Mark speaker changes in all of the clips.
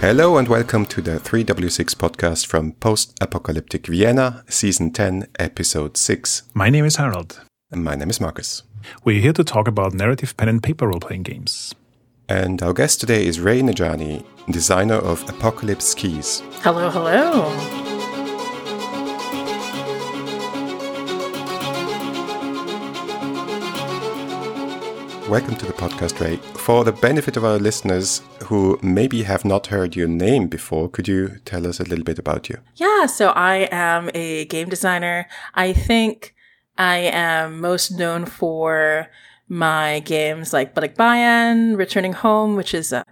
Speaker 1: Hello and welcome to the 3W6 podcast from Post Apocalyptic Vienna, Season 10, Episode 6.
Speaker 2: My name is Harold.
Speaker 1: And my name is Marcus.
Speaker 2: We're here to talk about narrative pen and paper role playing games.
Speaker 1: And our guest today is Rae Nedjadi, designer of Apocalypse Keys.
Speaker 3: Hello, hello.
Speaker 1: Welcome to the podcast, Rae. For the benefit of our listeners who maybe have not heard your name before, could you tell us a little bit about you?
Speaker 3: Yeah, so I am a game designer. I think I am most known for my games like Balikbayan, Returning Home, which is a,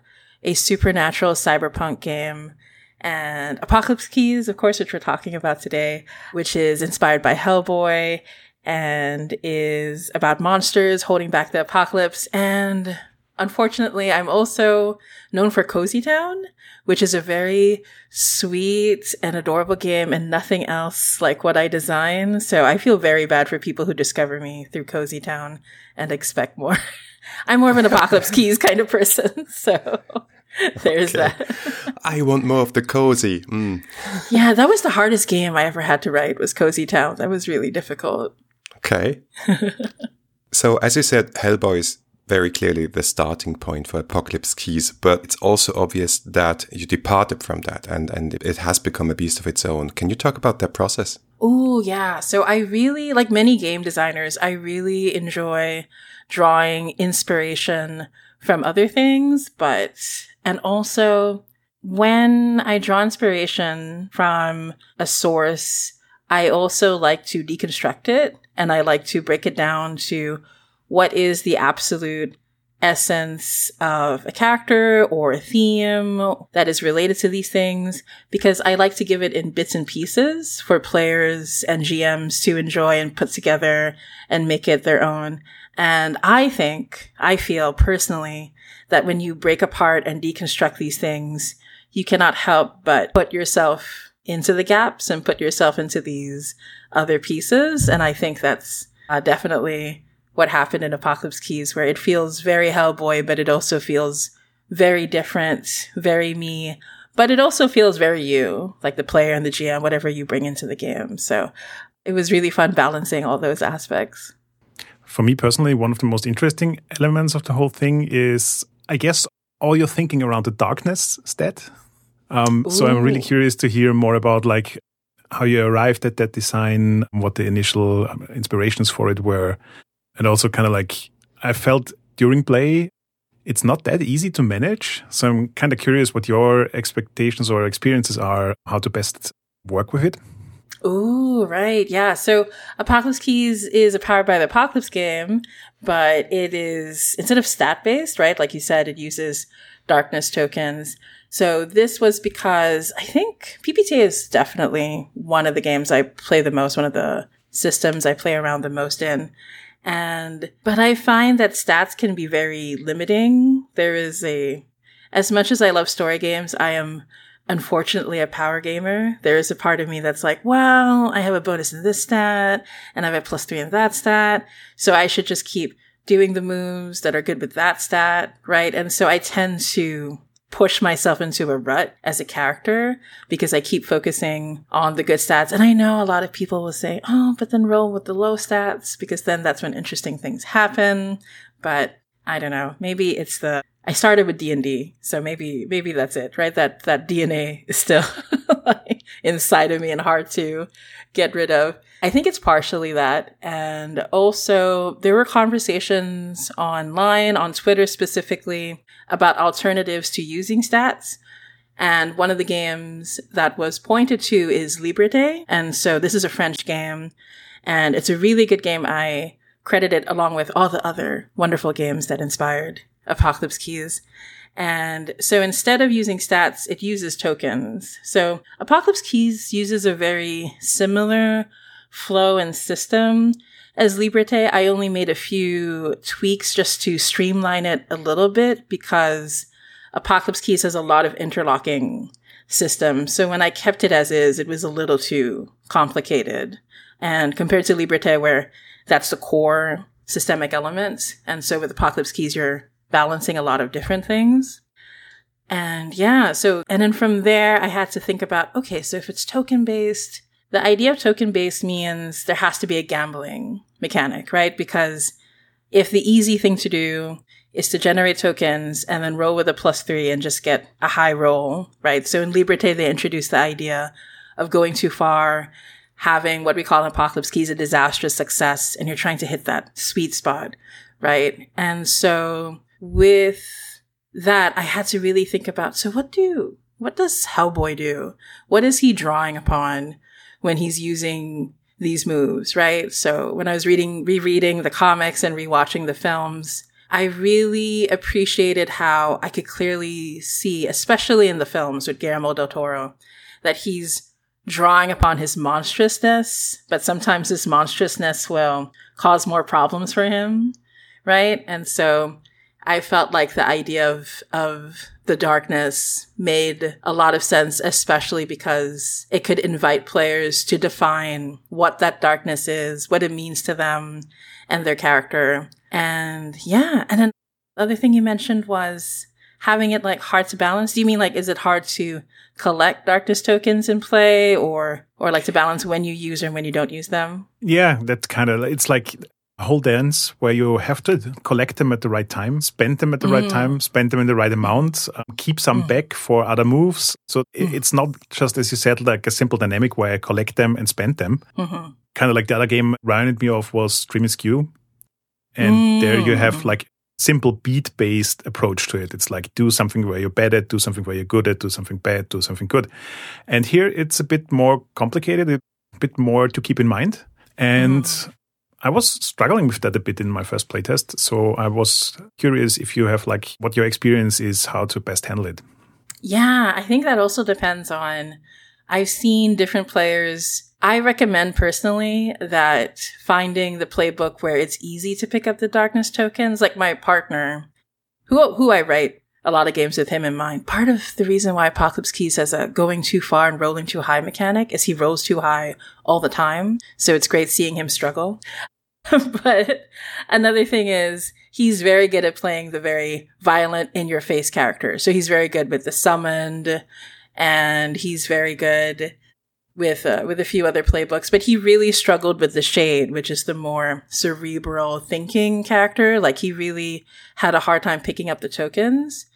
Speaker 3: a supernatural cyberpunk game, and Apocalypse Keys, of course, which we're talking about today, which is inspired by Hellboy and is about monsters holding back the apocalypse. And unfortunately, I'm also known for Cozy Town, which is a very sweet and adorable game and nothing else like what I design. So I feel very bad for people who discover me through Cozy Town and expect more. I'm more of an Apocalypse Keys kind of person. So there's okay. that.
Speaker 1: I want more of the cozy.
Speaker 3: Mm. Yeah, that was the hardest game I ever had to write was Cozy Town. That was really difficult.
Speaker 1: Okay. so, as you said, Hellboy is very clearly the starting point for Apocalypse Keys, but it's also obvious that you departed from that and, and it has become a beast of its own. Can you talk about that process?
Speaker 3: Oh, yeah. So I really, like many game designers, I really enjoy drawing inspiration from other things, but, and also when I draw inspiration from a source, I also like to deconstruct it and I like to break it down to what is the absolute essence of a character or a theme that is related to these things because I like to give it in bits and pieces for players and GMs to enjoy and put together and make it their own. And I think, I feel personally that when you break apart and deconstruct these things, you cannot help but put yourself into the gaps and put yourself into these other pieces. And I think that's uh, definitely what happened in Apocalypse Keys, where it feels very Hellboy, but it also feels very different, very me, but it also feels very you, like the player and the GM, whatever you bring into the game. So it was really fun balancing all those aspects.
Speaker 2: For me personally, one of the most interesting elements of the whole thing is, I guess, all your thinking around the darkness stat um, so I'm really curious to hear more about like how you arrived at that design, what the initial um, inspirations for it were, and also kind of like I felt during play, it's not that easy to manage. So I'm kind of curious what your expectations or experiences are, how to best work with it.
Speaker 3: Oh, right. Yeah. So Apocalypse Keys is a powered by the Apocalypse game, but it is instead of stat based, right? Like you said, it uses darkness tokens. So this was because I think PBTA is definitely one of the games I play the most, one of the systems I play around the most in. And, but I find that stats can be very limiting. There is a, as much as I love story games, I am unfortunately a power gamer. There is a part of me that's like, well, I have a bonus in this stat and I have a plus three in that stat. So I should just keep doing the moves that are good with that stat, right? And so I tend to push myself into a rut as a character because I keep focusing on the good stats. And I know a lot of people will say, oh, but then roll with the low stats because then that's when interesting things happen. But I don't know. Maybe it's the, I started with D&D. So maybe, maybe that's it, right? That, that DNA is still inside of me and hard to get rid of. I think it's partially that. And also there were conversations online, on Twitter specifically, about alternatives to using stats. And one of the games that was pointed to is Liberté. And so this is a French game and it's a really good game. I credit it along with all the other wonderful games that inspired Apocalypse Keys. And so instead of using stats, it uses tokens. So Apocalypse Keys uses a very similar flow and system as Liberté, I only made a few tweaks just to streamline it a little bit because Apocalypse Keys has a lot of interlocking systems. So when I kept it as is, it was a little too complicated. And compared to Liberté, where that's the core systemic elements. And so with Apocalypse Keys, you're balancing a lot of different things. And yeah, so, and then from there, I had to think about, okay, so if it's token based, the idea of token based means there has to be a gambling mechanic, right? Because if the easy thing to do is to generate tokens and then roll with a plus three and just get a high roll, right? So in Liberté, they introduced the idea of going too far, having what we call in Apocalypse Keys a disastrous success, and you're trying to hit that sweet spot, right? And so with that, I had to really think about, so what do, what does Hellboy do? What is he drawing upon when he's using these moves, right? So when I was reading, rereading the comics and rewatching the films, I really appreciated how I could clearly see, especially in the films with Guillermo del Toro, that he's drawing upon his monstrousness, but sometimes his monstrousness will cause more problems for him, right? And so I felt like the idea of, of the darkness made a lot of sense, especially because it could invite players to define what that darkness is, what it means to them and their character. And yeah. And then the other thing you mentioned was having it like hard to balance. Do you mean like, is it hard to collect darkness tokens in play or, or like to balance when you use them and when you don't use them?
Speaker 2: Yeah, that's kind of, it's like whole dance where you have to collect them at the right time, spend them at the mm. right time, spend them in the right amount, um, keep some mm. back for other moves. So mm. it's not just, as you said, like a simple dynamic where I collect them and spend them. Mm-hmm. Kind of like the other game reminded me of was Dream Askew. And mm. there you have like simple beat based approach to it. It's like do something where you're bad at, do something where you're good at, do something bad, do something good. And here it's a bit more complicated, a bit more to keep in mind. And mm. I was struggling with that a bit in my first playtest. So I was curious if you have like what your experience is, how to best handle it.
Speaker 3: Yeah, I think that also depends on. I've seen different players. I recommend personally that finding the playbook where it's easy to pick up the darkness tokens, like my partner, who who I write a lot of games with him in mind. Part of the reason why Apocalypse Keys has a going too far and rolling too high mechanic is he rolls too high all the time. So it's great seeing him struggle. but another thing is he's very good at playing the very violent in your face character. So he's very good with the summoned and he's very good with uh, with a few other playbooks, but he really struggled with the shade, which is the more cerebral thinking character. Like he really had a hard time picking up the tokens.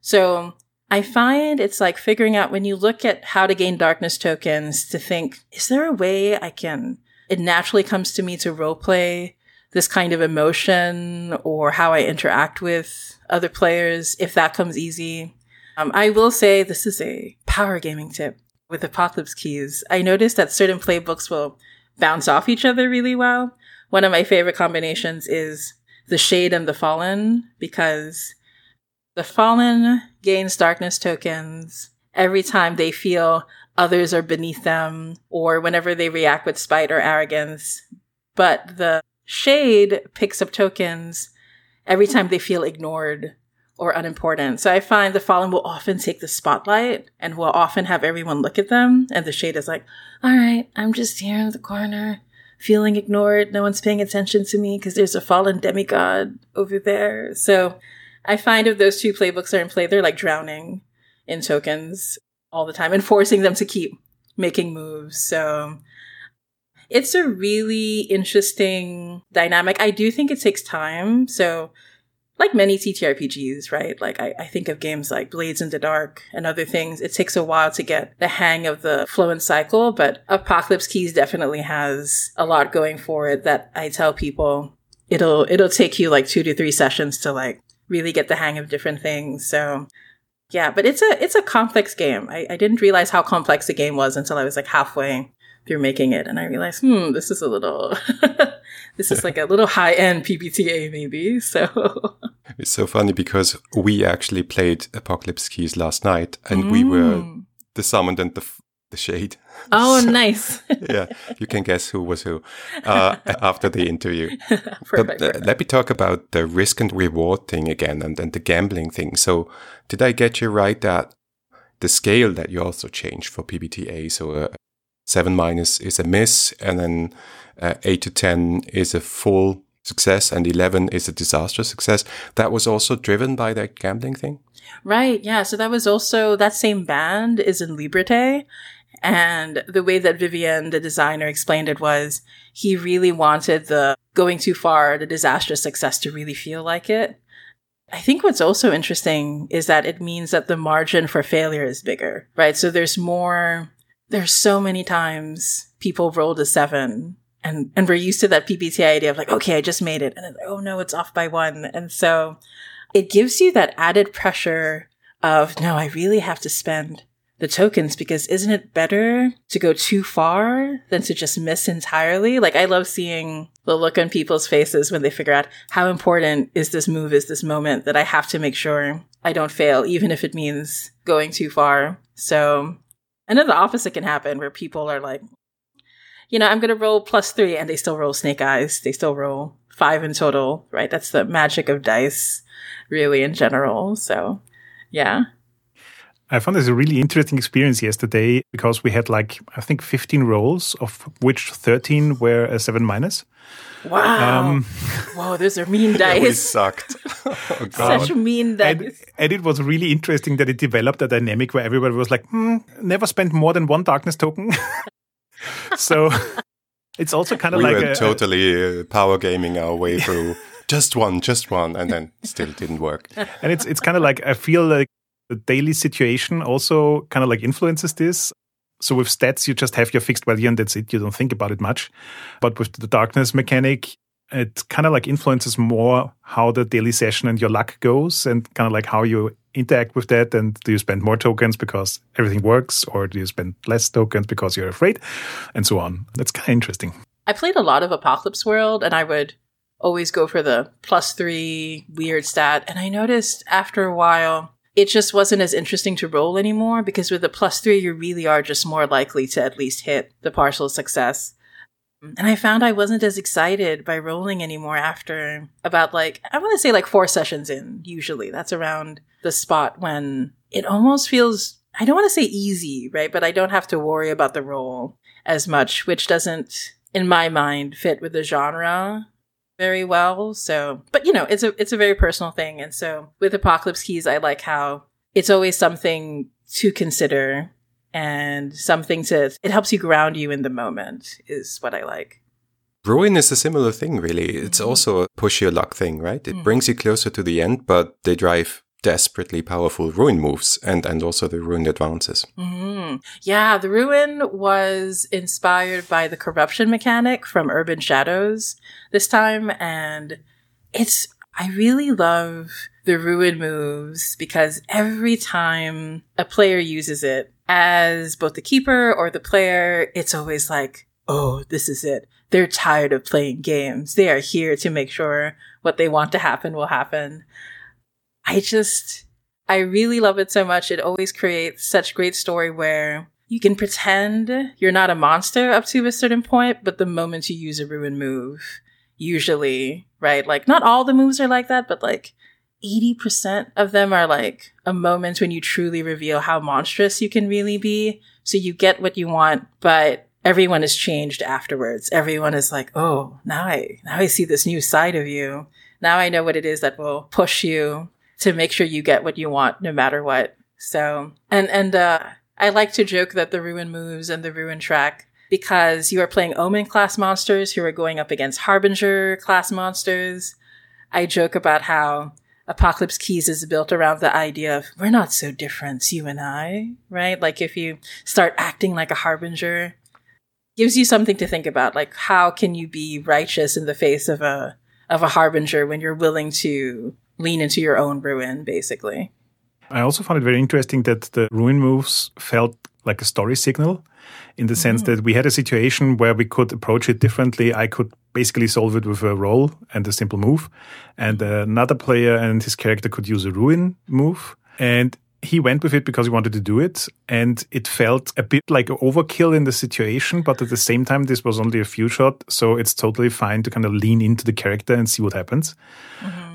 Speaker 3: So I find it's like figuring out when you look at how to gain darkness tokens to think, is there a way I can it naturally comes to me to roleplay this kind of emotion or how I interact with other players if that comes easy. Um, I will say this is a power gaming tip with Apocalypse Keys. I noticed that certain playbooks will bounce off each other really well. One of my favorite combinations is the Shade and the Fallen because the Fallen gains darkness tokens every time they feel others are beneath them or whenever they react with spite or arrogance. But the shade picks up tokens every time they feel ignored or unimportant. So I find the fallen will often take the spotlight and will often have everyone look at them. And the shade is like, all right, I'm just here in the corner feeling ignored. No one's paying attention to me because there's a fallen demigod over there. So I find if those two playbooks are in play, they're like drowning in tokens all the time and forcing them to keep making moves. So it's a really interesting dynamic. I do think it takes time. So like many TTRPGs, right? Like I, I, think of games like Blades in the Dark and other things. It takes a while to get the hang of the flow and cycle, but Apocalypse Keys definitely has a lot going for it that I tell people it'll it'll take you like two to three sessions to like really get the hang of different things. So yeah, but it's a it's a complex game. I, I didn't realize how complex the game was until I was like halfway through making it, and I realized, hmm, this is a little, this is like a little high end PBTA maybe. So
Speaker 1: it's so funny because we actually played Apocalypse Keys last night, and mm. we were mm. the summoned and the the shade.
Speaker 3: Oh, so, nice.
Speaker 1: yeah, you can guess who was who uh, after the interview. perfect, but uh, let me talk about the risk and reward thing again and, and the gambling thing. So, did I get you right that the scale that you also changed for PBTA? So, uh, 7 minus is a miss, and then uh, 8 to 10 is a full success, and 11 is a disastrous success. That was also driven by that gambling thing?
Speaker 3: Right. Yeah. So that was also that same band is in Liberté. And the way that Vivien, the designer, explained it was he really wanted the going too far, the disastrous success to really feel like it. I think what's also interesting is that it means that the margin for failure is bigger, right? So there's more, there's so many times people rolled a seven and, and we're used to that PBTA idea of like, okay, I just made it. And oh no, it's off by one. And so it gives you that added pressure of, no, I really have to spend the tokens because isn't it better to go too far than to just miss entirely? Like I love seeing the look on people's faces when they figure out how important is this move, is this moment that I have to make sure I don't fail, even if it means going too far. So, and then the opposite can happen where people are like, you know, I'm going to roll plus three and they still roll snake eyes. They still roll five in total, right? That's the magic of dice really in general. So yeah.
Speaker 2: I found this a really interesting experience yesterday because we had like, I think 15 rolls, of which 13 were a 7 minus.
Speaker 3: Wow. Um, Whoa, those are mean dice. yeah,
Speaker 1: sucked. oh,
Speaker 3: Such mean dice.
Speaker 2: And, and, it was really interesting that it developed a dynamic where everybody was like, hmm, never spent more than one darkness token. so it's also kind of
Speaker 1: we
Speaker 2: like
Speaker 1: were a, totally uh, power gaming our way through just one, just one, and then still didn't work.
Speaker 2: And it's it's kind of like I feel like the daily situation also kind of like influences this. So with stats, you just have your fixed value and that's it. You don't think about it much. But with the darkness mechanic, it kind of like influences more how the daily session and your luck goes and kind of like how you interact with that. And do you spend more tokens because everything works or do you spend less tokens because you're afraid and so on? That's kind of interesting.
Speaker 3: I played a lot of Apocalypse World and I would always go for the plus three weird stat. And I noticed after a while, it just wasn't as interesting to roll anymore because with the plus three, you really are just more likely to at least hit the partial success. Mm-hmm. And I found I wasn't as excited by rolling anymore after about like, I want to say like four sessions in, usually. That's around the spot when it almost feels, I don't want to say easy, right? But I don't have to worry about the roll as much, which doesn't, in my mind, fit with the genre very well. So, but you know, it's a it's a very personal thing. And so with Apocalypse Keys, I like how it's always something to consider and something to it helps you ground you in the moment is what I like.
Speaker 1: Ruin is a similar thing, really. It's mm-hmm. also a push your luck thing, right? It mm-hmm. brings you closer to the end, but they drive desperately powerful ruin moves and and also the ruin advances.
Speaker 3: Mm-hmm. Yeah, the ruin was inspired by the corruption mechanic from Urban Shadows this time, and it's I really love the ruin moves because every time a player uses it as both the keeper or the player, it's always like, oh, this is it. They're tired of playing games. They are here to make sure what they want to happen will happen. I just, I really love it so much. It always creates such great story where you can pretend you're not a monster up to a certain point, but the moment you use a ruin move, usually, right? Like, not all the moves are like that, but like 80% of them are like a moment when you truly reveal how monstrous you can really be. So you get what you want, but everyone is changed afterwards. Everyone is like, oh, now I, now I see this new side of you. Now I know what it is that will push you to make sure you get what you want no matter what. So, and, and, uh, I like to joke that the ruin moves and the ruin track because you are playing Omen class monsters who are going up against Harbinger class monsters. I joke about how Apocalypse Keys is built around the idea of we're not so different, you and I, right? Like if you start acting like a Harbinger, gives you something to think about. Like how can you be righteous in the face of a of a Harbinger when you're willing to lean into your own ruin, basically.
Speaker 2: I also found it very interesting that the ruin moves felt like a story signal in the sense mm-hmm. that we had a situation where we could approach it differently. I could basically solve it with a roll and a simple move, and another player and his character could use a ruin move. And he went with it because he wanted to do it and it felt a bit like overkill in the situation but at the same time this was only a few shot so it's totally fine to kind of lean into the character and see what happens mm-hmm.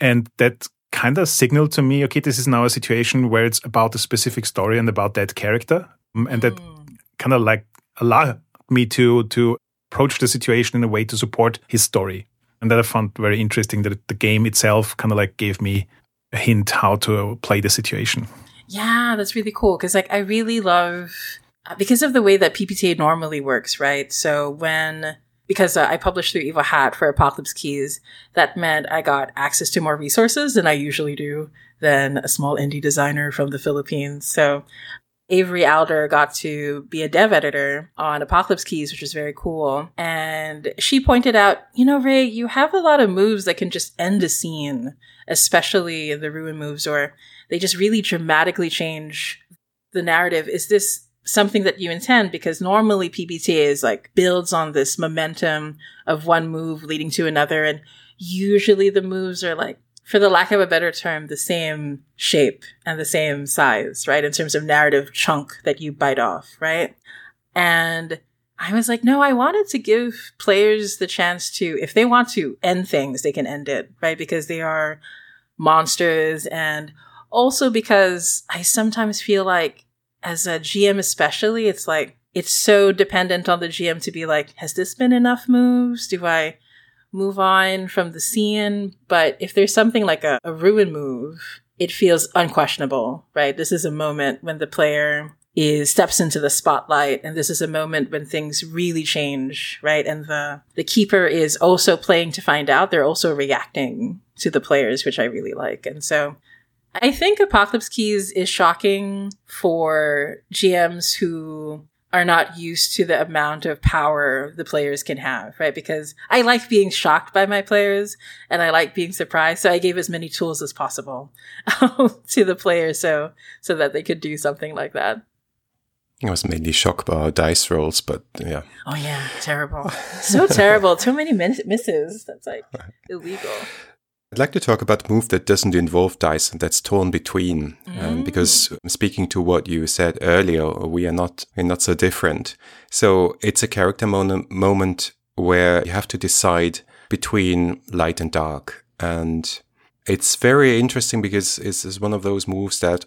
Speaker 2: And that kind of signaled to me, okay, this is now a situation where it's about a specific story and about that character. Um, and that mm. kind of like allowed me to to approach the situation in a way to support his story. And that I found very interesting that the game itself kind of like gave me a hint how to play the situation.
Speaker 3: Yeah, that's really cool because like I really love because of the way that PBTA normally works, right? So when because uh, I published through Evil Hat for Apocalypse Keys, that meant I got access to more resources than I usually do than a small indie designer from the Philippines. So Avery Alder got to be a dev editor on Apocalypse Keys, which is very cool. And she pointed out, you know, Rae, you have a lot of moves that can just end a scene, especially the ruin moves, or they just really dramatically change the narrative. Is this something that you intend because normally PBTA is like builds on this momentum of one move leading to another. And usually the moves are like, for the lack of a better term, the same shape and the same size, right? In terms of narrative chunk that you bite off, right? And I was like, no, I wanted to give players the chance to, if they want to end things, they can end it, right? Because they are monsters and also because I sometimes feel like as a GM, especially, it's like, it's so dependent on the GM to be like, has this been enough moves? Do I move on from the scene? But if there's something like a, a ruin move, it feels unquestionable, right? This is a moment when the player is steps into the spotlight and this is a moment when things really change right and the the keeper is also playing to find out they're also reacting to the players which i really like and so I think Apocalypse Keys is shocking for GMs who are not used to the amount of power the players can have, right? Because I like being shocked by my players and I like being surprised. So I gave as many tools as possible to the players so, so that they could do something like that.
Speaker 1: I was mainly shocked by dice rolls, but yeah.
Speaker 3: Oh yeah, terrible. So terrible. Too many misses. That's like illegal.
Speaker 1: I'd like to talk about a move that doesn't involve dice and that's torn between. Um, mm. Um, because speaking to what you said earlier, we are not we're not so different. So it's a character mon- moment where you have to decide between light and dark, and it's very interesting because it's, it's one of those moves that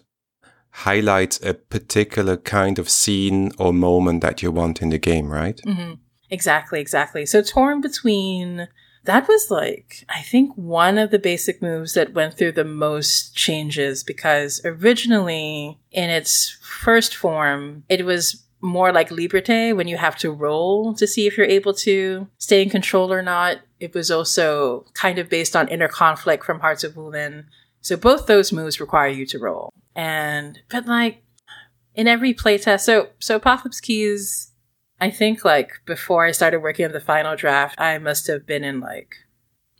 Speaker 1: highlights a particular kind of scene or moment that you want in the game, right?
Speaker 3: Mm-hmm. Exactly, exactly. So torn between that was like, I think one of the basic moves that went through the most changes because originally in its first form, it was more like Liberté when you have to roll to see if you're able to stay in control or not. It was also kind of based on inner conflict from Hearts of Wulin. So both those moves require you to roll. And, but like, in every playtest, so, so Apocalypse Keys I think like before I started working on the final draft, I must have been in like,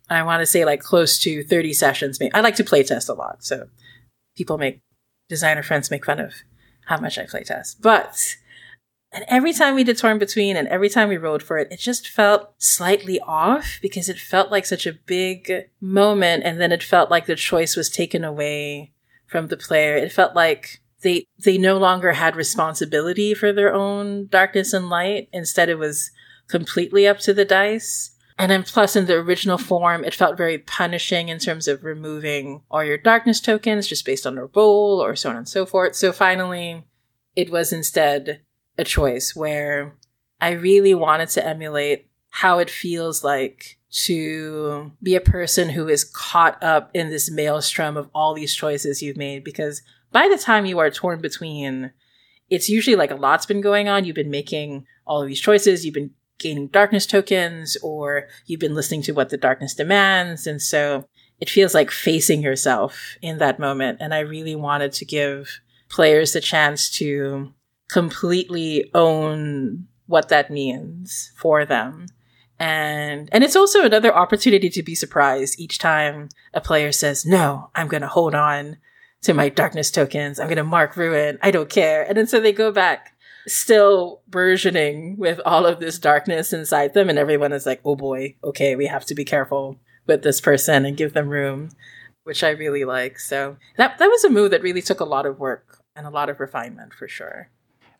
Speaker 3: I want to say like close to 30 sessions. I like to playtest a lot. So people make, designer friends make fun of how much I playtest. But, and every time we did Torn Between and every time we rolled for it, it just felt slightly off because it felt like such a big moment. And then it felt like the choice was taken away from the player. It felt like they they no longer had responsibility for their own darkness and light. Instead, it was completely up to the dice. And then plus in the original form, it felt very punishing in terms of removing all your darkness tokens just based on a roll or so on and so forth. So finally, it was instead a choice where I really wanted to emulate how it feels like to be a person who is caught up in this maelstrom of all these choices you've made because by the time you are torn between, it's usually like a lot's been going on. You've been making all of these choices. You've been gaining darkness tokens or you've been listening to what the darkness demands. And so it feels like facing yourself in that moment. And I really wanted to give players the chance to completely own what that means for them. And, and it's also another opportunity to be surprised each time a player says, no, I'm going to hold on to my darkness tokens. I'm going to mark ruin. I don't care. And then so they go back still burgeoning with all of this darkness inside them. And everyone is like, oh boy, okay, we have to be careful with this person and give them room, which I really like. So that, that was a move that really took a lot of work and a lot of refinement for sure.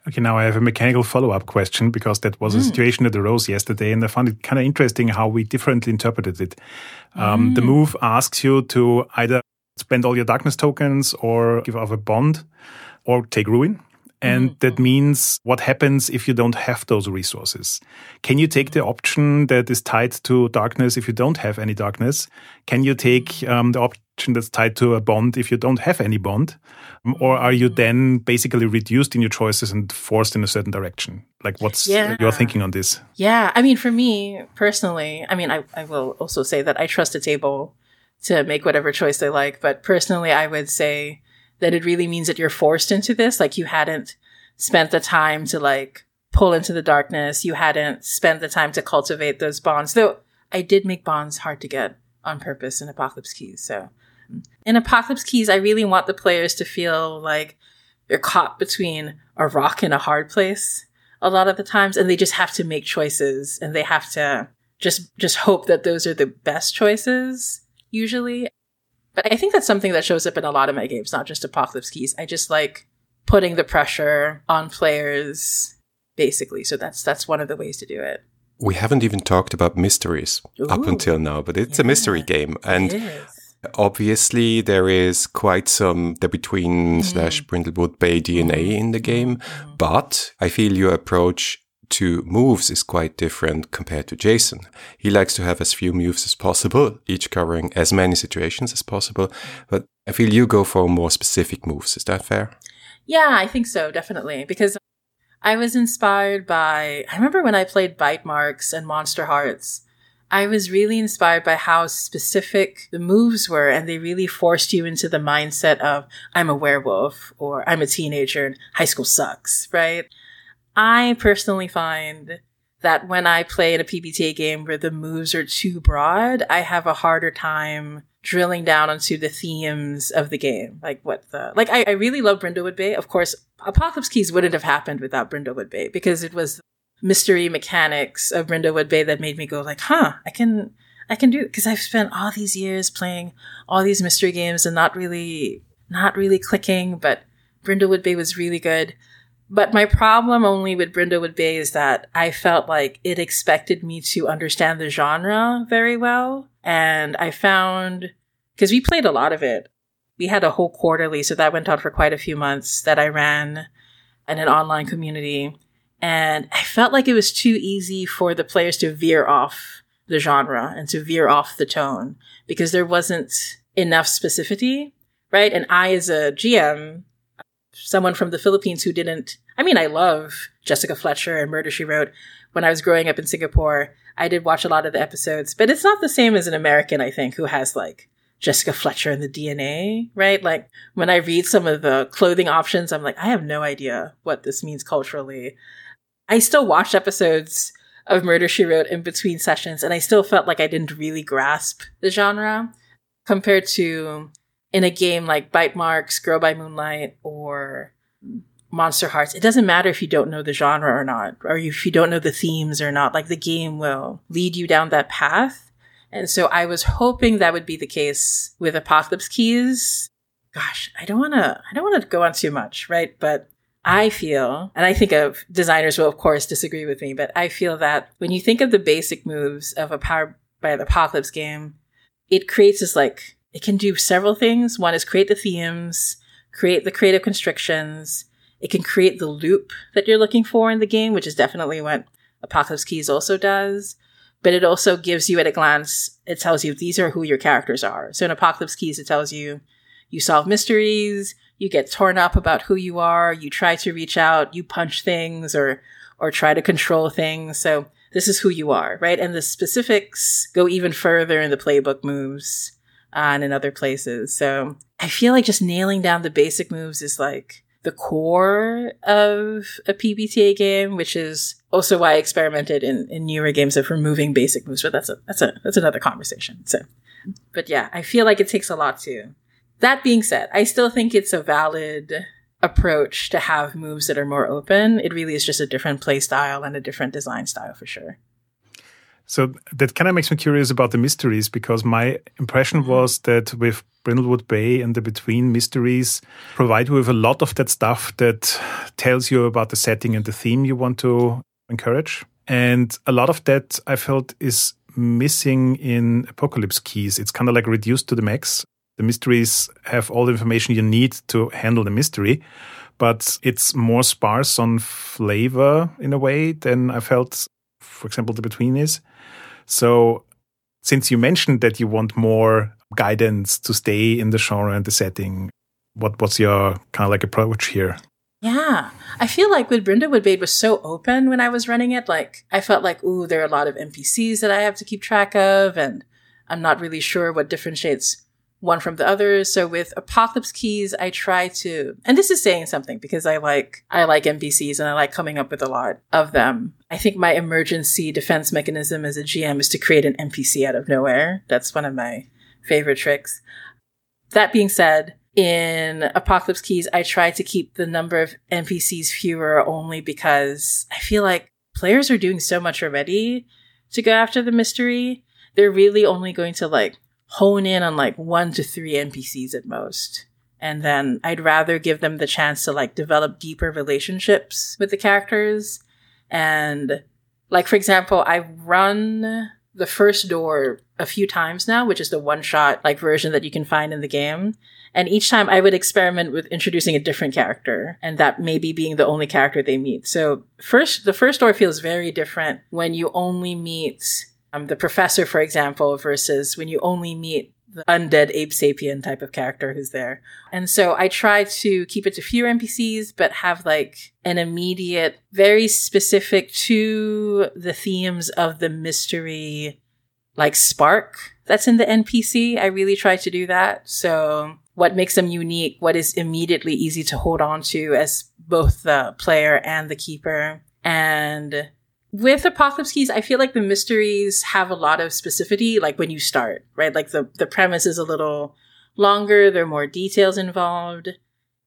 Speaker 2: Okay, now I have a mechanical follow up question because that was mm. a situation that arose yesterday, and I found it kind of interesting how we differently interpreted it. Um, mm. The move asks you to either spend all your darkness tokens or give off a bond or take ruin. And mm-hmm. that means what happens if you don't have those resources? Can you take the option that is tied to darkness if you don't have any darkness? Can you take um, the option that's tied to a bond if you don't have any bond? Or are you then basically reduced in your choices and forced in a certain direction? Like, what's yeah. your thinking on this?
Speaker 3: Yeah. I mean, for me personally, I mean, I, I will also say that I trust a table to make whatever choice they like. But personally, I would say that it really means that you're forced into this. Like, you hadn't spent the time to like pull into the darkness. You hadn't spent the time to cultivate those bonds. Though I did make bonds hard to get on purpose in Apocalypse Keys. So in Apocalypse Keys, I really want the players to feel like they're caught between a rock and a hard place a lot of the times, and they just have to make choices and they have to just just hope that those are the best choices usually. But I think that's something that shows up in a lot of my games, not just Apocalypse Keys. I just like putting the pressure on players basically. So that's that's one of the ways to do it.
Speaker 1: We haven't even talked about mysteries Ooh. up until now, but it's yeah, a mystery game and obviously there is quite some the between mm. slash Brindlewood Bay DNA in the game, mm. but I feel your approach to moves is quite different compared to Jason. He likes to have as few moves as possible, each covering as many situations as possible, but I feel you go for more specific moves. Is that fair?
Speaker 3: Yeah, I think so, definitely. Because I was inspired by, I remember when I played Bite Marks and Monster Hearts, I was really inspired by how specific the moves were, and they really forced you into the mindset of, I'm a werewolf, or I'm a teenager, and high school sucks, right? I personally find that when I play in a PBTA game where the moves are too broad, I have a harder time drilling down onto the themes of the game. Like what the like I, I really love Brindlewood Bay. Of course, Apocalypse Keys wouldn't have happened without Brindlewood Bay because it was mystery mechanics of Brindlewood Bay that made me go like, huh, I can I can do because I've spent all these years playing all these mystery games and not really not really clicking, but Brindlewood Bay was really good. But my problem only with Brindlewood Bay is that I felt like it expected me to understand the genre very well. And I found, because we played a lot of it, we had a whole quarterly, so that went on for quite a few months that I ran in an online community. And I felt like it was too easy for the players to veer off the genre and to veer off the tone because there wasn't enough specificity, right? And I, as a GM, someone from the Philippines who didn't, I mean, I love Jessica Fletcher and Murder She Wrote. When I was growing up in Singapore, I did watch a lot of the episodes, but it's not the same as an American, I think, who has like Jessica Fletcher in the DNA, right? Like when I read some of the clothing options, I'm like, I have no idea what this means culturally. I still watched episodes of Murder She Wrote in between sessions, and I still felt like I didn't really grasp the genre compared to in a game like Bite Marks, Girl by Moonlight, or Monster Hearts, it doesn't matter if you don't know the genre or not, or if you don't know the themes or not. Like the game will lead you down that path. And so I was hoping that would be the case with Apocalypse Keys. Gosh, I don't want to, I don't want to go on too much, right? But I feel, and I think of designers will of course disagree with me, but I feel that when you think of the basic moves of a Power by the Apocalypse game, it creates this like it can do several things. One is create the themes, create the creative constrictions. It can create the loop that you're looking for in the game, which is definitely what Apocalypse Keys also does. But it also gives you at a glance, it tells you these are who your characters are. So in Apocalypse Keys, it tells you you solve mysteries, you get torn up about who you are, you try to reach out, you punch things or or try to control things. So this is who you are, right? And the specifics go even further in the playbook moves and in other places. So I feel like just nailing down the basic moves is like the core of a PBTA game, which is also why I experimented in, in newer games of removing basic moves, but that's a that's a that's another conversation. So but yeah, I feel like it takes a lot too. That being said, I still think it's a valid approach to have moves that are more open. It really is just a different play style and a different design style for sure.
Speaker 2: So that kind of makes me curious about the mysteries because my impression mm-hmm. was that with Brindlewood Bay and the Between mysteries provide you with a lot of that stuff that tells you about the setting and the theme you want to encourage. And a lot of that I felt is missing in Apocalypse Keys. It's kind of like reduced to the max. The mysteries have all the information you need to handle the mystery, but it's more sparse on flavor in a way than I felt, for example, the Between is. So, since you mentioned that you want more guidance to stay in the genre and the setting? What what's your kind of like approach here?
Speaker 3: Yeah. I feel like with Brindlewood Bay was so open when I was running it. Like I felt like, ooh, there are a lot of NPCs that I have to keep track of and I'm not really sure what differentiates one from the other. So with Apocalypse Keys, I try to, and this is saying something because I like, I like NPCs and I like coming up with a lot of them. I think my emergency defense mechanism as a GM is to create an NPC out of nowhere. That's one of my favorite tricks. That being said, in Apocalypse Keys, I try to keep the number of NPCs fewer only because I feel like players are doing so much already to go after the mystery. They're really only going to like hone in on like one to three NPCs at most. And then I'd rather give them the chance to like develop deeper relationships with the characters. And like, for example, I've run the first door a few times now, which is the one shot like version that you can find in the game. And each time I would experiment with introducing a different character and that maybe being the only character they meet. So first, the first door feels very different when you only meet um, the professor, for example, versus when you only meet the undead Abe Sapien type of character who's there. And so I try to keep it to fewer NPCs, but have like an immediate, very specific to the themes of the mystery, like spark that's in the NPC. I really try to do that. So what makes them unique, what is immediately easy to hold on to as both the player and the keeper. And with Apocalypse Keys, I feel like the mysteries have a lot of specificity, like when you start, right? Like the, the premise is a little longer, there are more details involved.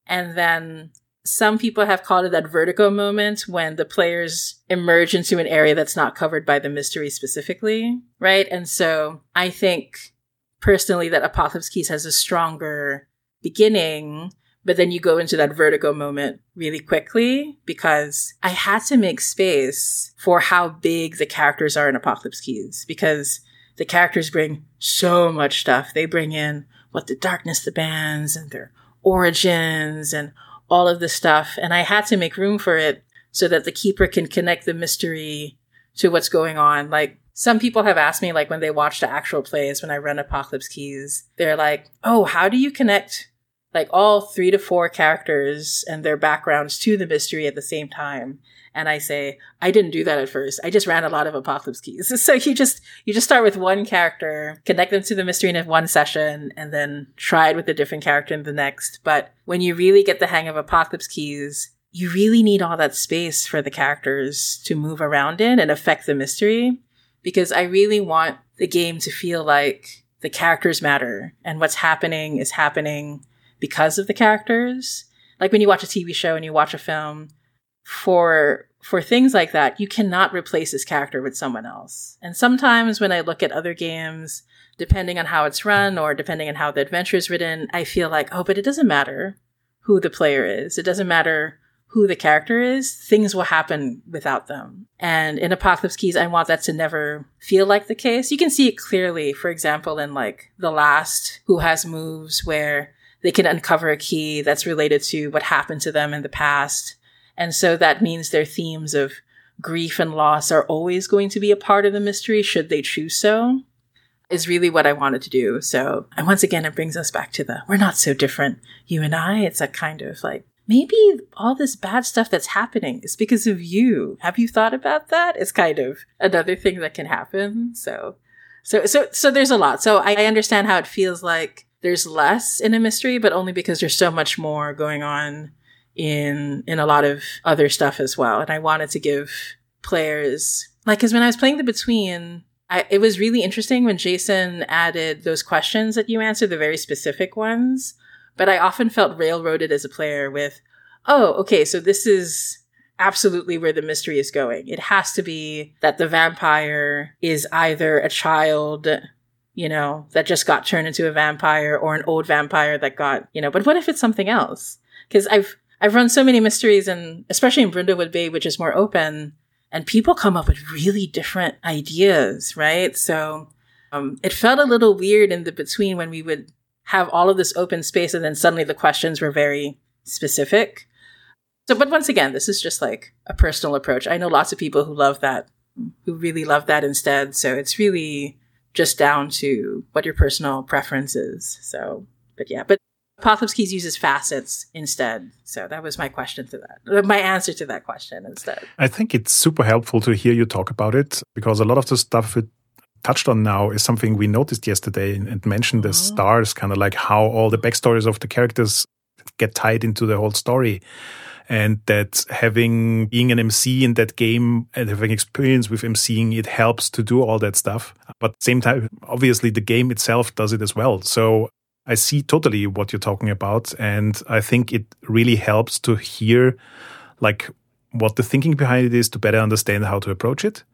Speaker 3: And then some people have called it that vertigo moment when the players emerge into an area that's not covered by the mystery specifically, right? And so I think personally that Apocalypse Keys has a stronger beginning but then you go into that vertigo moment really quickly because I had to make space for how big the characters are in Apocalypse Keys because the characters bring so much stuff. They bring in what the darkness the bands and their origins and all of this stuff. And I had to make room for it so that the keeper can connect the mystery to what's going on. Like some people have asked me, like when they watch the actual plays, when I run Apocalypse Keys, they're like, Oh, how do you connect like all three to four characters and their backgrounds to the mystery at the same time. And I say, I didn't do that at first. I just ran a lot of apocalypse keys. So you just, you just start with one character, connect them to the mystery in one session, and then try it with a different character in the next. But when you really get the hang of apocalypse keys, you really need all that space for the characters to move around in and affect the mystery. Because I really want the game to feel like the characters matter and what's happening is happening because of the characters. Like when you watch a TV show and you watch a film, for for things like that, you cannot replace this character with someone else. And sometimes when I look at other games, depending on how it's run or depending on how the adventure is written, I feel like, oh, but it doesn't matter who the player is. It doesn't matter who the character is. Things will happen without them. And in Apocalypse Keys, I want that to never feel like the case. You can see it clearly, for example, in like the Lost who has moves where they can uncover a key that's related to what happened to them in the past. And so that means their themes of grief and loss are always going to be a part of the mystery, should they choose so, is really what I wanted to do. So, and once again, it brings us back to the we're not so different, you and I. It's a kind of like, maybe all this bad stuff that's happening is because of you. Have you thought about that? It's kind of another thing that can happen. So, so, so, so there's a lot. So I understand how it feels like there's less in a mystery, but only because there's so much more going on in in a lot of other stuff as well. And I wanted to give players like because when I was playing the between, I, it was really interesting when Jason added those questions that you answered, the very specific ones. But I often felt railroaded as a player with, oh, okay, so this is absolutely where the mystery is going. It has to be that the vampire is either a child you know, that just got turned into a vampire or an old vampire that got, you know, but what if it's something else? Cause I've, I've run so many mysteries and especially in Brindlewood Bay, which is more open and people come up with really different ideas, right? So, um, it felt a little weird in the between when we would have all of this open space and then suddenly the questions were very specific. So, but once again, this is just like a personal approach. I know lots of people who love that, who really love that instead. So it's really, just down to what your personal preference is. So, but yeah, but Apocalypse Keys uses facets instead. So that was my question to that. Uh, my answer to that question instead.
Speaker 2: I think it's super helpful to hear you talk about it because a lot of the stuff we touched on now is something we noticed yesterday and mentioned the oh. stars, kind of like how all the backstories of the characters get tied into the whole story. And that having being an MC in that game and having experience with MCing, it helps to do all that stuff. But same time, obviously the game itself does it as well. So I see totally what you're talking about. And I think it really helps to hear like what the thinking behind it is to better understand how to approach it.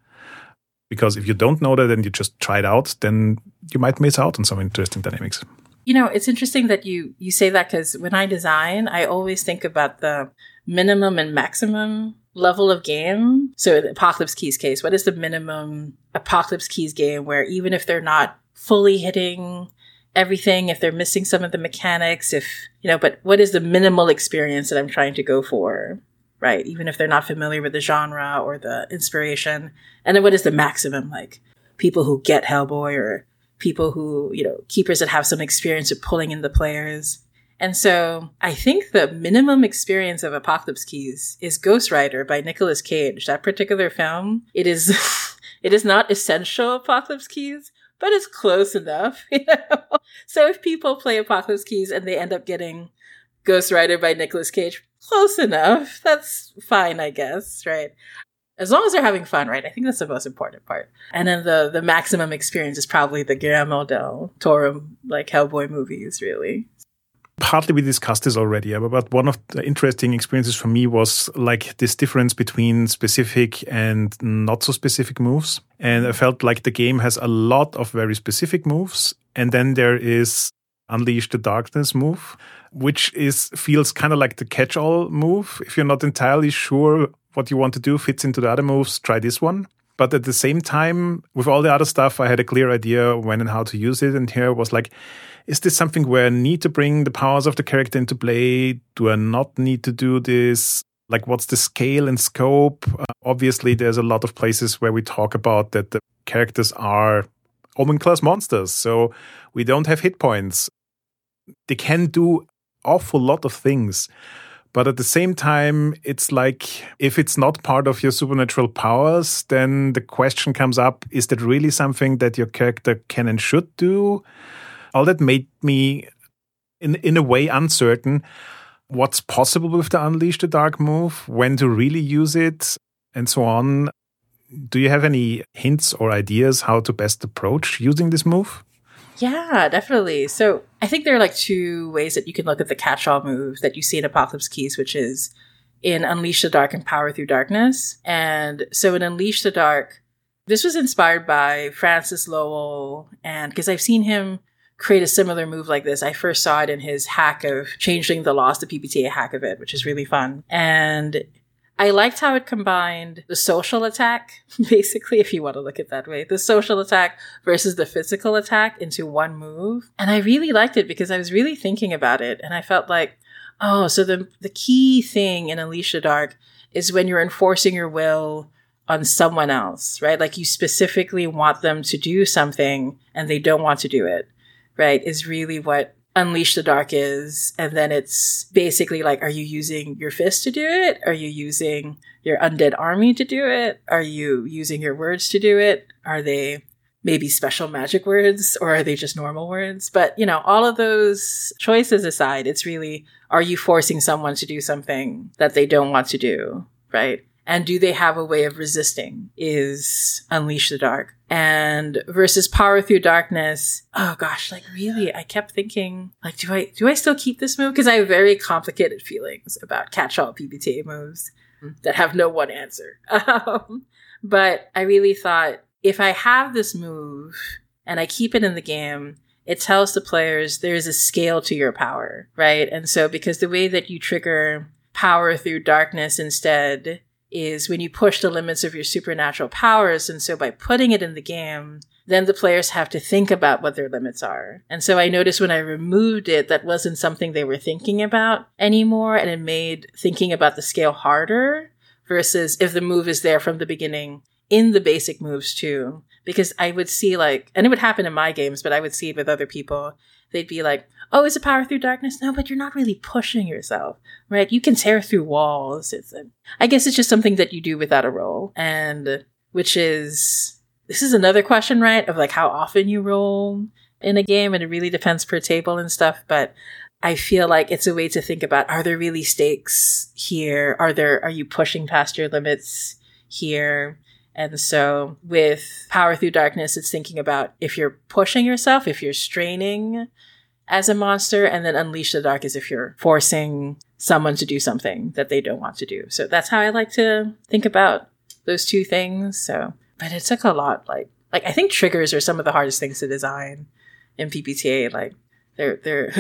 Speaker 2: Because if you don't know that and you just try it out, then you might miss out on some interesting dynamics.
Speaker 3: You know, it's interesting that you you say that because when I design, I always think about the minimum and maximum level of game. So in Apocalypse Keys case, what is the minimum Apocalypse Keys game where even if they're not fully hitting everything, if they're missing some of the mechanics, if, you know, but what is the minimal experience that I'm trying to go for? Right. Even if they're not familiar with the genre or the inspiration. And then what is the maximum? Like people who get Hellboy or people who, you know, keepers that have some experience of pulling in the players. And so I think the minimum experience of Apocalypse Keys is Ghost Rider by Nicolas Cage. That particular film, it is, it is not essential Apocalypse Keys, but it's close enough, you know? So if people play Apocalypse Keys and they end up getting Ghost Rider by Nicolas Cage, close enough. That's fine, I guess, right? As long as they're having fun, right? I think that's the most important part. And then the the maximum experience is probably the Guillermo del Toro like Hellboy movies, really
Speaker 2: partly we discussed this already, but one of the interesting experiences for me was like this difference between specific and not so specific moves. And I felt like the game has a lot of very specific moves. And then there is Unleash the Darkness move, which is feels kind of like the catch-all move. If you're not entirely sure what you want to do fits into the other moves, try this one. But at the same time, with all the other stuff, I had a clear idea when and how to use it. And here was like, is this something where I need to bring the powers of the character into play? Do I not need to do this? Like, what's the scale and scope? Uh, obviously, there's a lot of places where we talk about that the characters are Omen class monsters, so we don't have hit points. They can do awful lot of things. But at the same time, it's like if it's not part of your supernatural powers, then the question comes up is that really something that your character can and should do? all that made me, in in a way, uncertain what's possible with the Unleash the Dark move, when to really use it, and so on. Do you have any hints or ideas how to best approach using this move?
Speaker 3: Yeah, definitely. So I think there are like two ways that you can look at the catch-all move that you see in Apocalypse Keys, which is in Unleash the Dark and Power Through Darkness. And so in Unleash the Dark, this was inspired by Francis Lowell, and because I've seen him create a similar move like this. I first saw it in his hack of Changeling the Lost to PBTA hack of it, which is really fun. And I liked how it combined the social attack, basically, if you want to look at it that way, the social attack versus the physical attack into one move. And I really liked it because I was really thinking about it and I felt like, oh, so the, the key thing in Unleash the Dark is when you're enforcing your will on someone else, right? Like you specifically want them to do something and they don't want to do it right, is really what Unleash the Dark is. And then it's basically like, are you using your fist to do it? Are you using your undead army to do it? Are you using your words to do it? Are they maybe special magic words or are they just normal words? But, you know, all of those choices aside, it's really, are you forcing someone to do something that they don't want to do? Right. And do they have a way of resisting is Unleash the Dark. And versus Power Through Darkness, oh gosh, like really, I kept thinking, like, do I, do I still keep this move? Because I have very complicated feelings about catch-all PBTA moves that have no one answer. Um, but I really thought, if I have this move and I keep it in the game, it tells the players there's a scale to your power, right? And so because the way that you trigger power through darkness instead is when you push the limits of your supernatural powers. And so by putting it in the game, then the players have to think about what their limits are. And so I noticed when I removed it, that wasn't something they were thinking about anymore. And it made thinking about the scale harder versus if the move is there from the beginning, in the basic moves too. Because I would see like, and it would happen in my games, but I would see it with other people. They'd be like, oh, is it power through darkness? No, but you're not really pushing yourself, right? You can tear through walls. It's, a, I guess it's just something that you do without a roll. And which is, this is another question, right? Of like how often you roll in a game. And it really depends per table and stuff. But I feel like it's a way to think about, are there really stakes here? Are there, are you pushing past your limits here? And so with Power Through Darkness, it's thinking about if you're pushing yourself, if you're straining as a monster, and then Unleash the Dark as if you're forcing someone to do something that they don't want to do. So that's how I like to think about those two things. So, but it took a lot. Like, like I think triggers are some of the hardest things to design in PBTA. Like, they're, they're,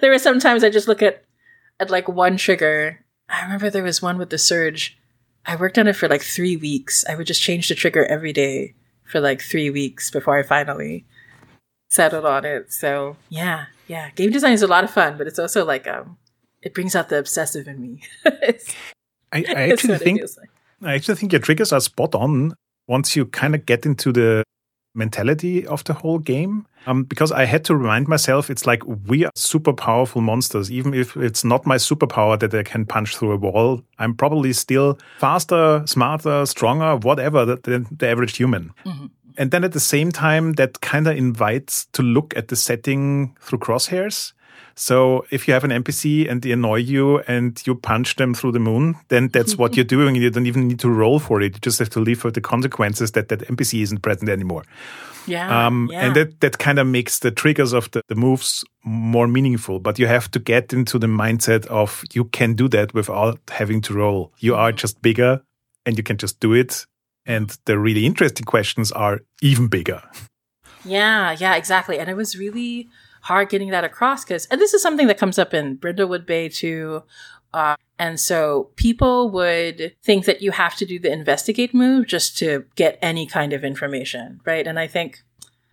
Speaker 3: there were sometimes I just look at, at like one trigger. I remember there was one with the surge I worked on it for like three weeks. I would just change the trigger every day for like three weeks before I finally settled on it. So yeah, yeah. Game design is a lot of fun, but it's also like um it brings out the obsessive in me.
Speaker 2: I, I actually think like. I actually think your triggers are spot on once you kind of get into the mentality of the whole game. Um, because I had to remind myself, it's like we are super powerful monsters. Even if it's not my superpower that I can punch through a wall, I'm probably still faster, smarter, stronger, whatever than the average human. Mm-hmm. And then at the same time, that kind of invites to look at the setting through crosshairs. So if you have an NPC and they annoy you and you punch them through the moon, then that's what you're doing. You don't even need to roll for it. You just have to live with the consequences that that NPC isn't present anymore.
Speaker 3: Yeah, um,
Speaker 2: yeah. And that, that kind of makes the triggers of the, the moves more meaningful. But you have to get into the mindset of you can do that without having to roll. You are just bigger and you can just do it. And the really interesting questions are even bigger.
Speaker 3: Yeah, yeah, exactly. And it was really hard getting that across because, and this is something that comes up in Brindlewood Bay too. Uh, and so people would think that you have to do the investigate move just to get any kind of information, right? And I think,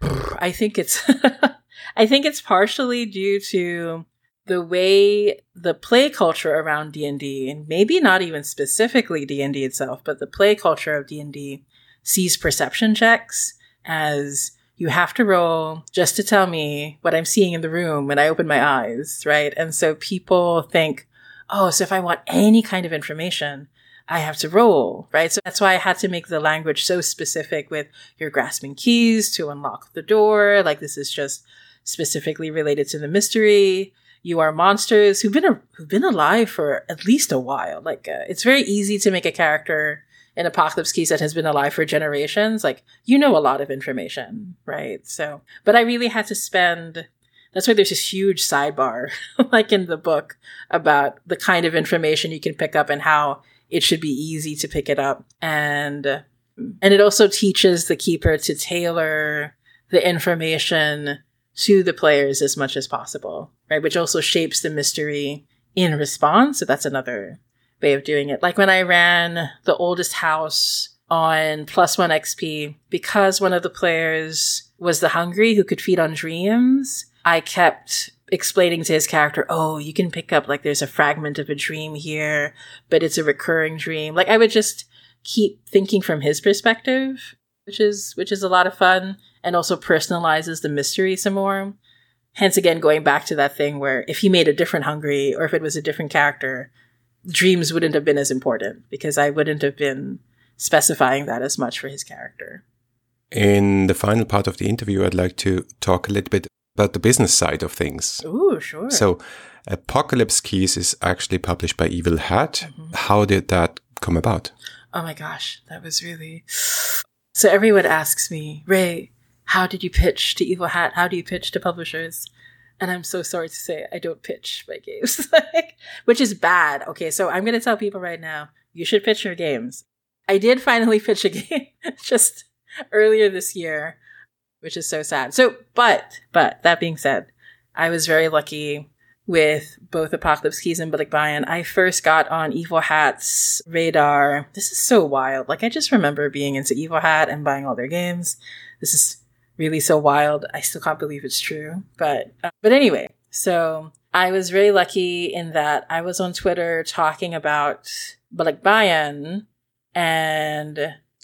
Speaker 3: I think it's, I think it's partially due to the way the play culture around D&D and maybe not even specifically D&D itself, but the play culture of D&D sees perception checks as you have to roll just to tell me what I'm seeing in the room when I open my eyes, right? And so people think, oh, so if I want any kind of information, I have to roll, right? So that's why I had to make the language so specific with you're grasping keys to unlock the door. Like this is just specifically related to the mystery. You are monsters who've been a, who've been alive for at least a while. Like uh, it's very easy to make a character in Apocalypse Keys that has been alive for generations, like you know a lot of information, right? So, but I really had to spend. That's why there's this huge sidebar, like in the book, about the kind of information you can pick up and how it should be easy to pick it up, and and it also teaches the keeper to tailor the information to the players as much as possible, right? Which also shapes the mystery in response. So that's another way of doing it. Like when I ran the oldest house on plus one XP, because one of the players was the hungry who could feed on dreams, I kept explaining to his character, oh, you can pick up like there's a fragment of a dream here, but it's a recurring dream. Like I would just keep thinking from his perspective, which is which is a lot of fun and also personalizes the mystery some more. Hence again going back to that thing where if he made a different hungry or if it was a different character, dreams wouldn't have been as important because I wouldn't have been specifying that as much for his character.
Speaker 1: In the final part of the interview, I'd like to talk a little bit about the business side of things.
Speaker 3: Oh, sure.
Speaker 1: So, Apocalypse Keys is actually published by Evil Hat. Mm-hmm. How did that come about?
Speaker 3: Oh my gosh, that was really. So, everyone asks me, Rae, how did you pitch to Evil Hat? How do you pitch to publishers? And I'm so sorry to say I don't pitch my games, which is bad. Okay, so I'm going to tell people right now, you should pitch your games. I did finally pitch a game just earlier this year, which is so sad. So, but, but that being said, I was very lucky with both Apocalypse Keys and Balikbayan. I first got on Evil Hat's radar. This is so wild. Like, I just remember being into Evil Hat and buying all their games. This is really so wild. I still can't believe it's true. But, uh, but anyway, so I was very lucky in that I was on Twitter talking about Balikbayan and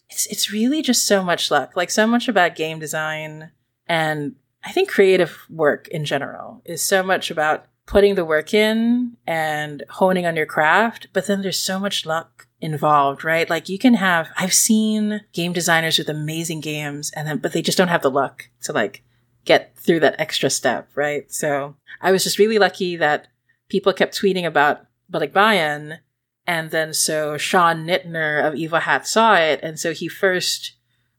Speaker 3: it's it's really just so much luck. Like so much about game design and I think creative work in general is so much about putting the work in and honing on your craft, but then there's so much luck involved, right? Like you can have I've seen game designers with amazing games and then but they just don't have the luck to like get through that extra step, right? So I was just really lucky that people kept tweeting about Balikbayan and then so Sean Nittner of Evil Hat saw it. And so he first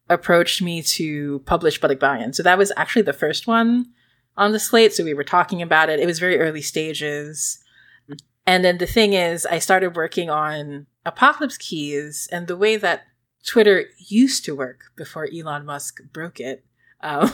Speaker 3: approached me to publish Balikbayan. So that was actually the first one on the slate. So we were talking about it. It was very early stages. And then the thing is, I started working on Apocalypse Keys and the way that Twitter used to work before Elon Musk broke it um,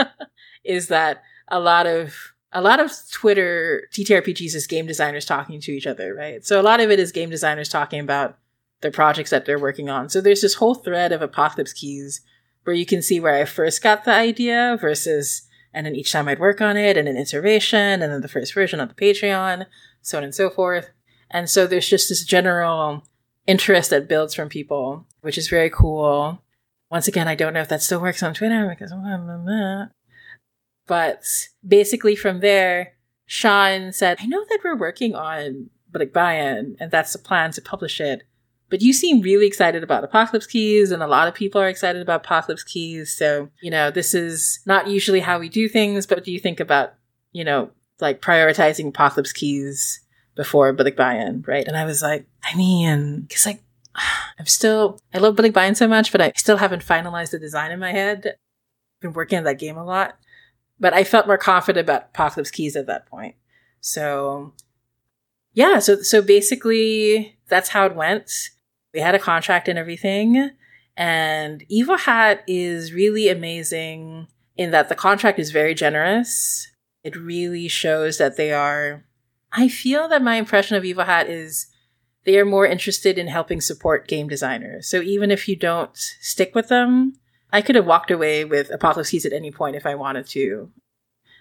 Speaker 3: is that a lot of a lot of Twitter TTRPGs is game designers talking to each other, right? So a lot of it is game designers talking about their projects that they're working on. So there's this whole thread of Apocalypse Keys where you can see where I first got the idea versus, and then each time I'd work on it and an iteration and then the first version on the Patreon, so on and so forth. And so there's just this general interest that builds from people, which is very cool. Once again, I don't know if that still works on Twitter because but basically from there, Sean said, I know that we're working on Balikbayan and that's the plan to publish it. But you seem really excited about Apocalypse Keys, and a lot of people are excited about Apocalypse Keys. So, you know, this is not usually how we do things, but do you think about, you know, like prioritizing Apocalypse Keys before Balikbayan, right? And I was like, I mean, cause like, I'm still, I love Balikbayan so much, but I still haven't finalized the design in my head. I've been working on that game a lot but I felt more confident about Apocalypse Keys at that point. So yeah, so so basically that's how it went. We had a contract and everything. And Evil Hat is really amazing in that the contract is very generous. It really shows that they are I feel that my impression of Evil Hat is they are more interested in helping support game designers. So even if you don't stick with them, I could have walked away with Apocalypse Keys at any point if I wanted to.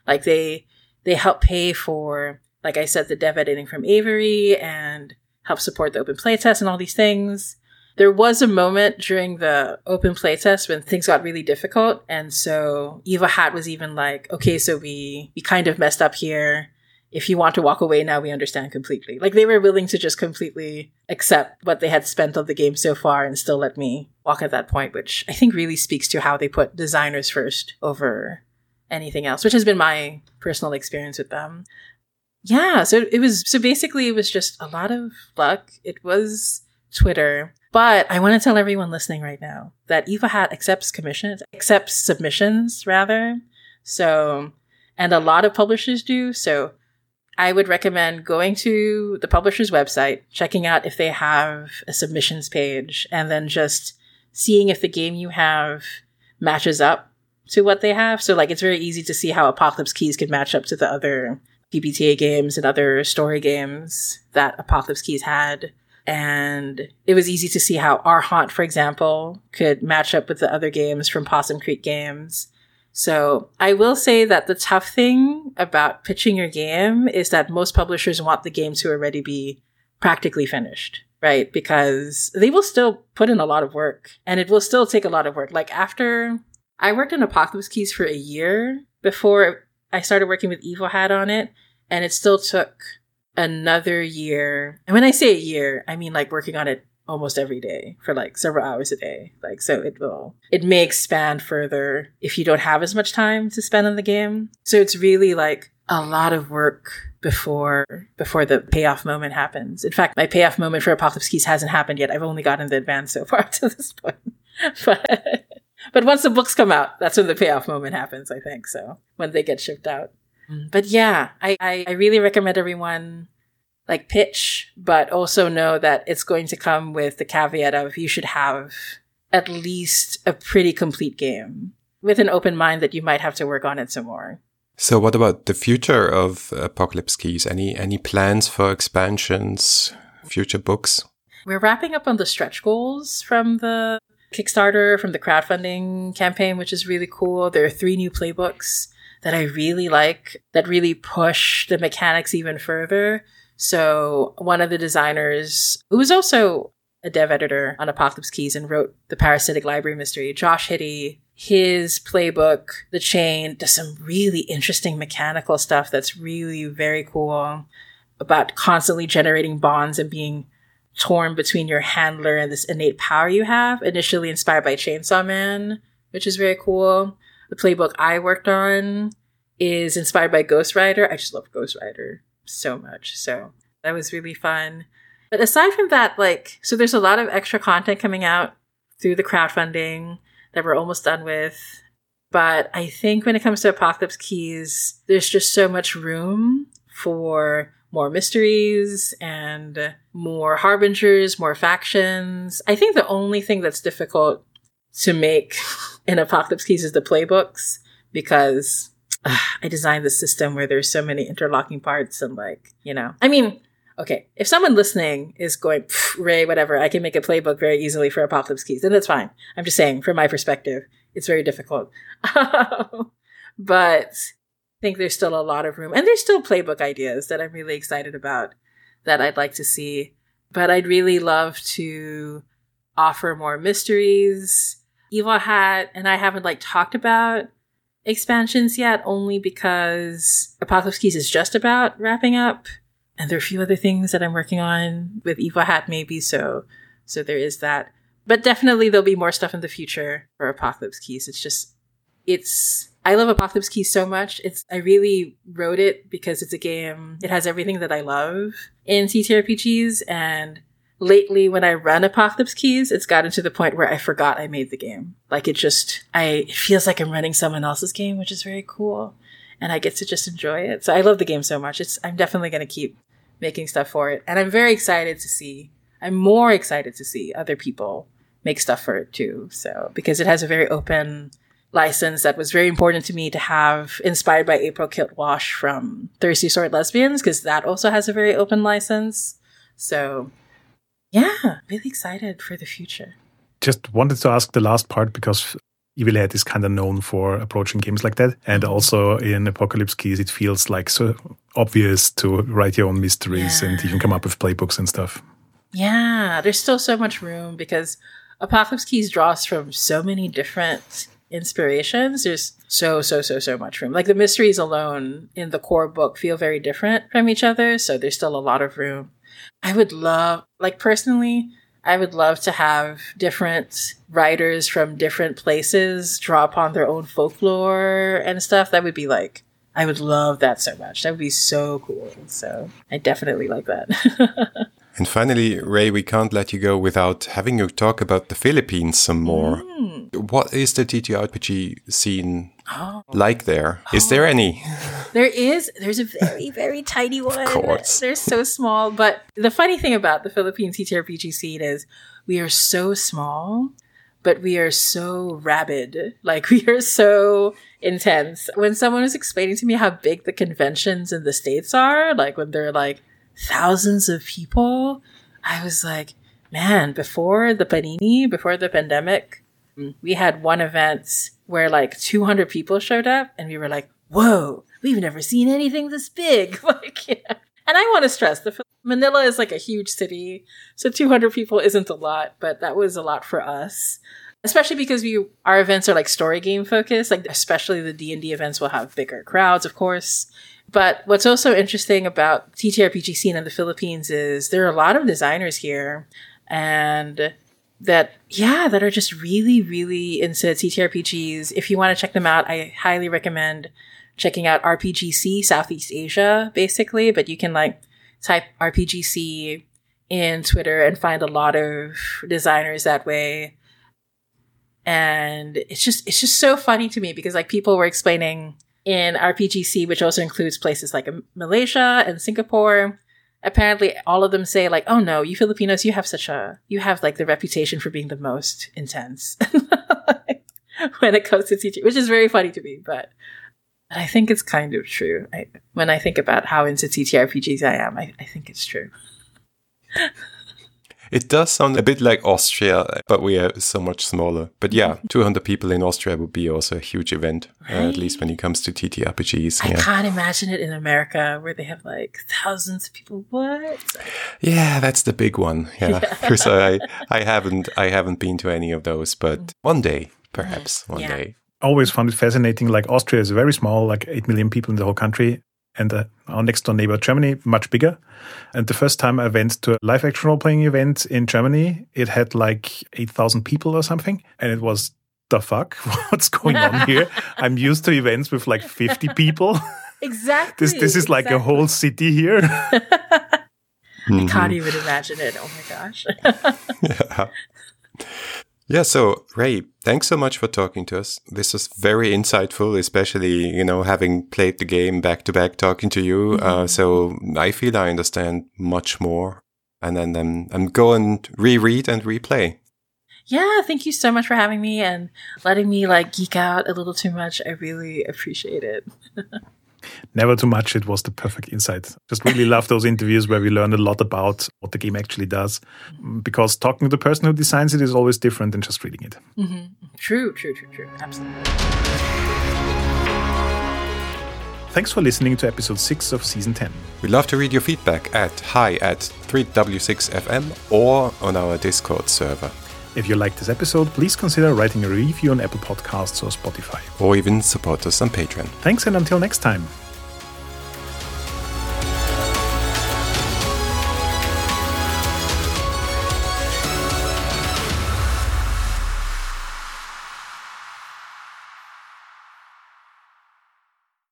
Speaker 3: Like they they help pay for, like I said, the dev editing from Avery and help support the open playtest and all these things. There was a moment during the open playtest when things got really difficult, and so Evil Hat was even like, "Okay, so we we kind of messed up here. If you want to walk away now, we understand completely." Like they were willing to just completely accept what they had spent on the game so far and still let me walk at that point, which I think really speaks to how they put designers first over anything else, which has been my personal experience with them. Yeah, so it was so basically it was just a lot of luck. It was Twitter. But I want to tell everyone listening right now that Evil Hat accepts commissions, accepts submissions rather. So, and a lot of publishers do. So I would recommend going to the publisher's website, checking out if they have a submissions page, and then just seeing if the game you have matches up to what they have. So, like, it's very easy to see how Apocalypse Keys could match up to the other PBTA games and other story games that Apocalypse Keys had. And it was easy to see how Our Haunt, for example, could match up with the other games from Possum Creek Games. So I will say that the tough thing about pitching your game is that most publishers want the game to already be practically finished, right? Because they will still put in a lot of work and it will still take a lot of work. Like after I worked on Apocalypse Keys for a year before I started working with Evil Hat on it, and it still took another year. And when I say a year, I mean like working on it almost every day for like several hours a day. Like, so it will, it may expand further if you don't have as much time to spend on the game. So it's really like a lot of work before, before the payoff moment happens. In fact, my payoff moment for Apocalypse Keys hasn't happened yet. I've only gotten the advance so far to this point. but, but once the books come out, that's when the payoff moment happens, I think. So when they get shipped out. Mm. But yeah, I, I, I really recommend everyone like pitch, but also know that it's going to come with the caveat of you should have at least a pretty complete game with an open mind that you might have to work on it some more.
Speaker 1: So what about the future of Apocalypse Keys? Any any plans for expansions, future books?
Speaker 3: We're wrapping up on the stretch goals from the Kickstarter, from the crowdfunding campaign, which is really cool. There are three new playbooks that I really like that really push the mechanics even further. So one of the designers who was also a dev editor on Apocalypse Keys and wrote the Parasitic Library Mystery. Josh Hiddy, his playbook, The Chain, does some really interesting mechanical stuff that's really very cool about constantly generating bonds and being torn between your handler and this innate power you have, initially inspired by Chainsaw Man, which is very cool. The playbook I worked on is inspired by Ghost Rider. I just love Ghost Rider so much. So that was really fun. But aside from that, like, so there's a lot of extra content coming out through the crowdfunding that we're almost done with. But I think when it comes to Apocalypse Keys, there's just so much room for more mysteries and more harbingers, more factions. I think the only thing that's difficult to make in Apocalypse Keys is the playbooks because I designed the system where there's so many interlocking parts and like, you know, I mean, okay, if someone listening is going, Rae, whatever, I can make a playbook very easily for Apocalypse Keys, then that's fine. I'm just saying, from my perspective, it's very difficult. but think there's still a lot of room. And there's still playbook ideas that I'm really excited about that I'd like to see. But I'd really love to offer more mysteries. Evil Hat and I haven't like talked about expansions yet, only because Apocalypse Keys is just about wrapping up. And there are a few other things that I'm working on with Evil Hat maybe, so so there is that. But definitely there'll be more stuff in the future for Apocalypse Keys. It's just it's I love Apocalypse Keys so much. It's I really wrote it because it's a game. It has everything that I love in TTRPGs, and lately when I run Apocalypse Keys, it's gotten to the point where I forgot I made the game. Like it just I it feels like I'm running someone else's game, which is very cool, and I get to just enjoy it. So I love the game so much. It's I'm definitely going to keep making stuff for it, and I'm very excited to see. I'm more excited to see other people make stuff for it too. So because it has a very open license that was very important to me to have inspired by April Kit Walsh from Thirsty Sword Lesbians, because that also has a very open license. So yeah, really excited for the future.
Speaker 2: Just wanted to ask the last part because Evil Hat is kind of known for approaching games like that. And also in Apocalypse Keys, it feels like so obvious to write your own mysteries yeah. and even come up with playbooks and stuff.
Speaker 3: Yeah, there's still so much room because Apocalypse Keys draws from so many different inspirations, there's so, so, so, so much room. Like the mysteries alone in the core book feel very different from each other. So there's still a lot of room. I would love, like personally, I would love to have different writers from different places draw upon their own folklore and stuff. That would be like, I would love that so much. That would be so cool. So I definitely like that.
Speaker 1: And finally, Rae, we can't let you go without having you talk about the Philippines some more. Mm. What is the TTRPG scene oh. like there? Is oh. there any?
Speaker 3: There is. There's a very, very tiny one.
Speaker 1: Of course.
Speaker 3: They're so small. But the funny thing about the Philippine TTRPG scene is we are so small, but we are so rabid. Like we are so intense. When someone was explaining to me how big the conventions in the States are, like when they're like, thousands of people, I was like, man, before the panini, before the pandemic, we had one event where like 200 people showed up and we were like, whoa, we've never seen anything this big. like. And I want to stress the Manila is like a huge city. So 200 people isn't a lot, but that was a lot for us. Especially because we, our events are like story game focused, like especially the D&D events will have bigger crowds, of course. But what's also interesting about TTRPG scene in the Philippines is there are a lot of designers here and that, yeah, that are just really, really into TTRPGs. If you want to check them out, I highly recommend checking out RPGSEA Southeast Asia, basically, but you can like type RPGSEA in Twitter and find a lot of designers that way. And it's just, it's just so funny to me because like people were explaining in RPGSEA, which also includes places like Malaysia and Singapore. Apparently, all of them say like, "Oh no, you Filipinos, you have such a you have like the reputation for being the most intense when it comes to teaching," which is very funny to me, but. I think it's kind of true. I, when I think about how into TTRPGs I am, I, I think it's true.
Speaker 1: It does sound a bit like Austria, but we are so much smaller. But yeah, 200 people in Austria would be also a huge event, right. uh, at least when it comes to TTRPGs.
Speaker 3: I yeah. can't imagine it in America where they have like thousands of people. What?
Speaker 1: Yeah, that's the big one. Yeah, because I I haven't I haven't been to any of those, but mm. one day, perhaps one yeah. day.
Speaker 2: Always found it fascinating. Like Austria is very small, like eight million people in the whole country and uh, our next door neighbor Germany much bigger. And the first time I went to a live action role playing event in Germany, it had like 8,000 people or something. And it was the fuck? What's going on here? I'm used to events with like 50 people.
Speaker 3: Exactly.
Speaker 2: this this is like
Speaker 3: exactly.
Speaker 2: a whole city here.
Speaker 3: I can't even imagine it. Oh my gosh.
Speaker 1: yeah. Yeah. So Rae, thanks so much for talking to us. This was very insightful, especially, you know, having played the game back to back, talking to you. Mm-hmm. Uh, so I feel I understand much more. And then um, I'm going to reread and replay.
Speaker 3: Yeah, thank you so much for having me and letting me like geek out a little too much. I really appreciate it.
Speaker 2: Never too much. It was the perfect insight. Just really love those interviews where we learn a lot about what the game actually does. Because talking to the person who designs it is always different than just reading it.
Speaker 3: Mm-hmm. True, true, true, true. Absolutely.
Speaker 2: Thanks for listening to episode 6 of season 10.
Speaker 1: We'd love to read your feedback at hi at 3w6fm or on our Discord server.
Speaker 2: If you like this episode, please consider writing a review on Apple Podcasts or Spotify.
Speaker 1: Or even support us on Patreon.
Speaker 2: Thanks and until next time.